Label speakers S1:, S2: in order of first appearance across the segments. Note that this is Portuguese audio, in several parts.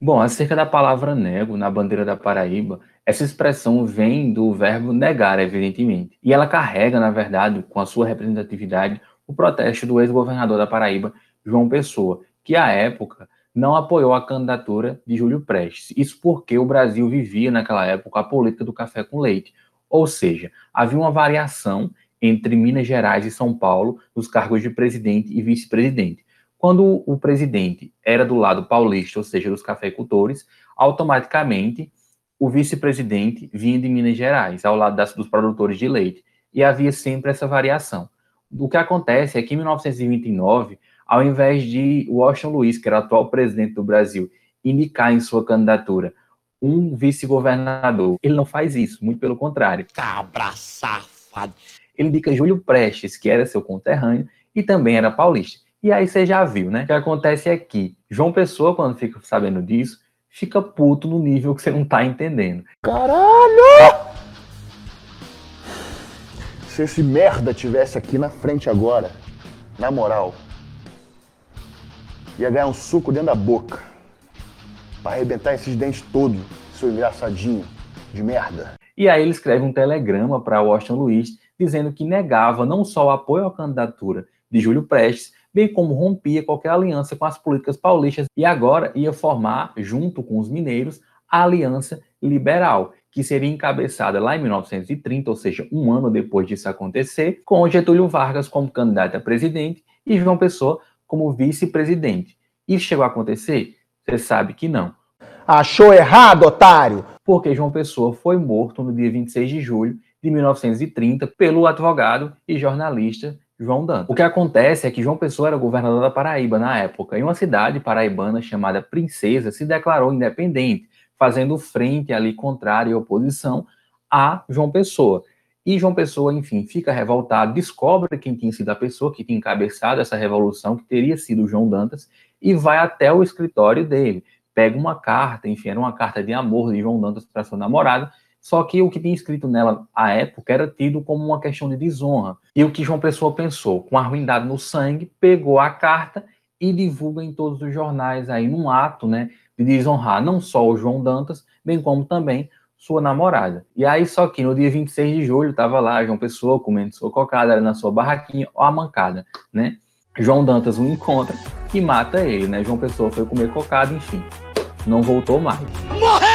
S1: Bom, acerca da palavra nego na bandeira da Paraíba, essa expressão vem do verbo negar, evidentemente. E ela carrega, na verdade, com a sua representatividade, o protesto do ex-governador da Paraíba, João Pessoa, que à época não apoiou a candidatura de Júlio Prestes. Isso porque o Brasil vivia naquela época a política do café com leite. Ou seja, havia uma variação entre Minas Gerais e São Paulo nos cargos de presidente e vice-presidente. Quando o presidente era do lado paulista, ou seja, dos cafeicultores, automaticamente o vice-presidente vinha de Minas Gerais, ao lado das, dos produtores de leite. E havia sempre essa variação. O que acontece é que em 1929, ao invés de Washington Luiz, que era o atual presidente do Brasil, indicar em sua candidatura um vice-governador, ele não faz isso, muito pelo contrário.
S2: Cabra safado.
S1: Ele indica Júlio Prestes, que era seu conterrâneo e também era paulista. E aí você já viu, né? O que acontece é que João Pessoa, quando fica sabendo disso, fica puto no nível que você não tá entendendo.
S3: Caralho! Se esse merda tivesse aqui na frente agora, na moral, ia ganhar um suco dentro da boca. Pra arrebentar esses dentes todos, seu engraçadinho de merda.
S1: E aí ele escreve um telegrama para Washington Luiz dizendo que negava não só o apoio à candidatura de Júlio Prestes, bem como rompia qualquer aliança com as políticas paulistas e agora ia formar, junto com os mineiros, a Aliança Liberal, que seria encabeçada lá em 1930, ou seja, um ano depois disso acontecer, com Getúlio Vargas como candidato a presidente e João Pessoa como vice-presidente. Isso chegou a acontecer? Você sabe que não.
S3: Achou errado, otário!
S1: Porque João Pessoa foi morto no dia 26 de julho de 1930 pelo advogado e jornalista João Dantas. O que acontece é que João Pessoa era governador da Paraíba na época, e uma cidade paraibana chamada Princesa se declarou independente, fazendo frente ali contrária e oposição a João Pessoa. E João Pessoa, enfim, fica revoltado, descobre quem tinha sido a pessoa que tinha encabeçado essa revolução, que teria sido João Dantas, e vai até o escritório dele. Pega uma carta, enfim, era uma carta de amor de João Dantas para sua namorada, só que o que tinha escrito nela à época era tido como uma questão de desonra. E o que João Pessoa pensou, com a ruindade no sangue, pegou a carta e divulga em todos os jornais aí num ato, né, de desonrar não só o João Dantas, bem como também sua namorada. E aí só que no dia 26 de julho estava lá João Pessoa comendo sua cocada na sua barraquinha, ó a mancada, né? João Dantas o encontra e mata ele, né? João Pessoa foi comer cocada, enfim, não voltou mais.
S2: Morreu!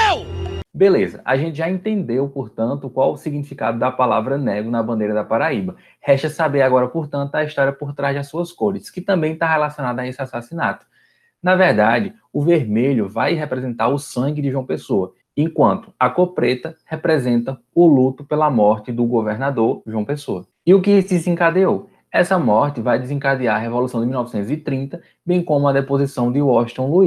S1: Beleza, a gente já entendeu, portanto, qual o significado da palavra nego na bandeira da Paraíba. Resta saber agora, portanto, a história por trás das suas cores, que também está relacionada a esse assassinato. Na verdade, o vermelho vai representar o sangue de João Pessoa, enquanto a cor preta representa o luto pela morte do governador João Pessoa. E o que se desencadeou? Essa morte vai desencadear a Revolução de 1930, bem como a deposição de Washington Luiz.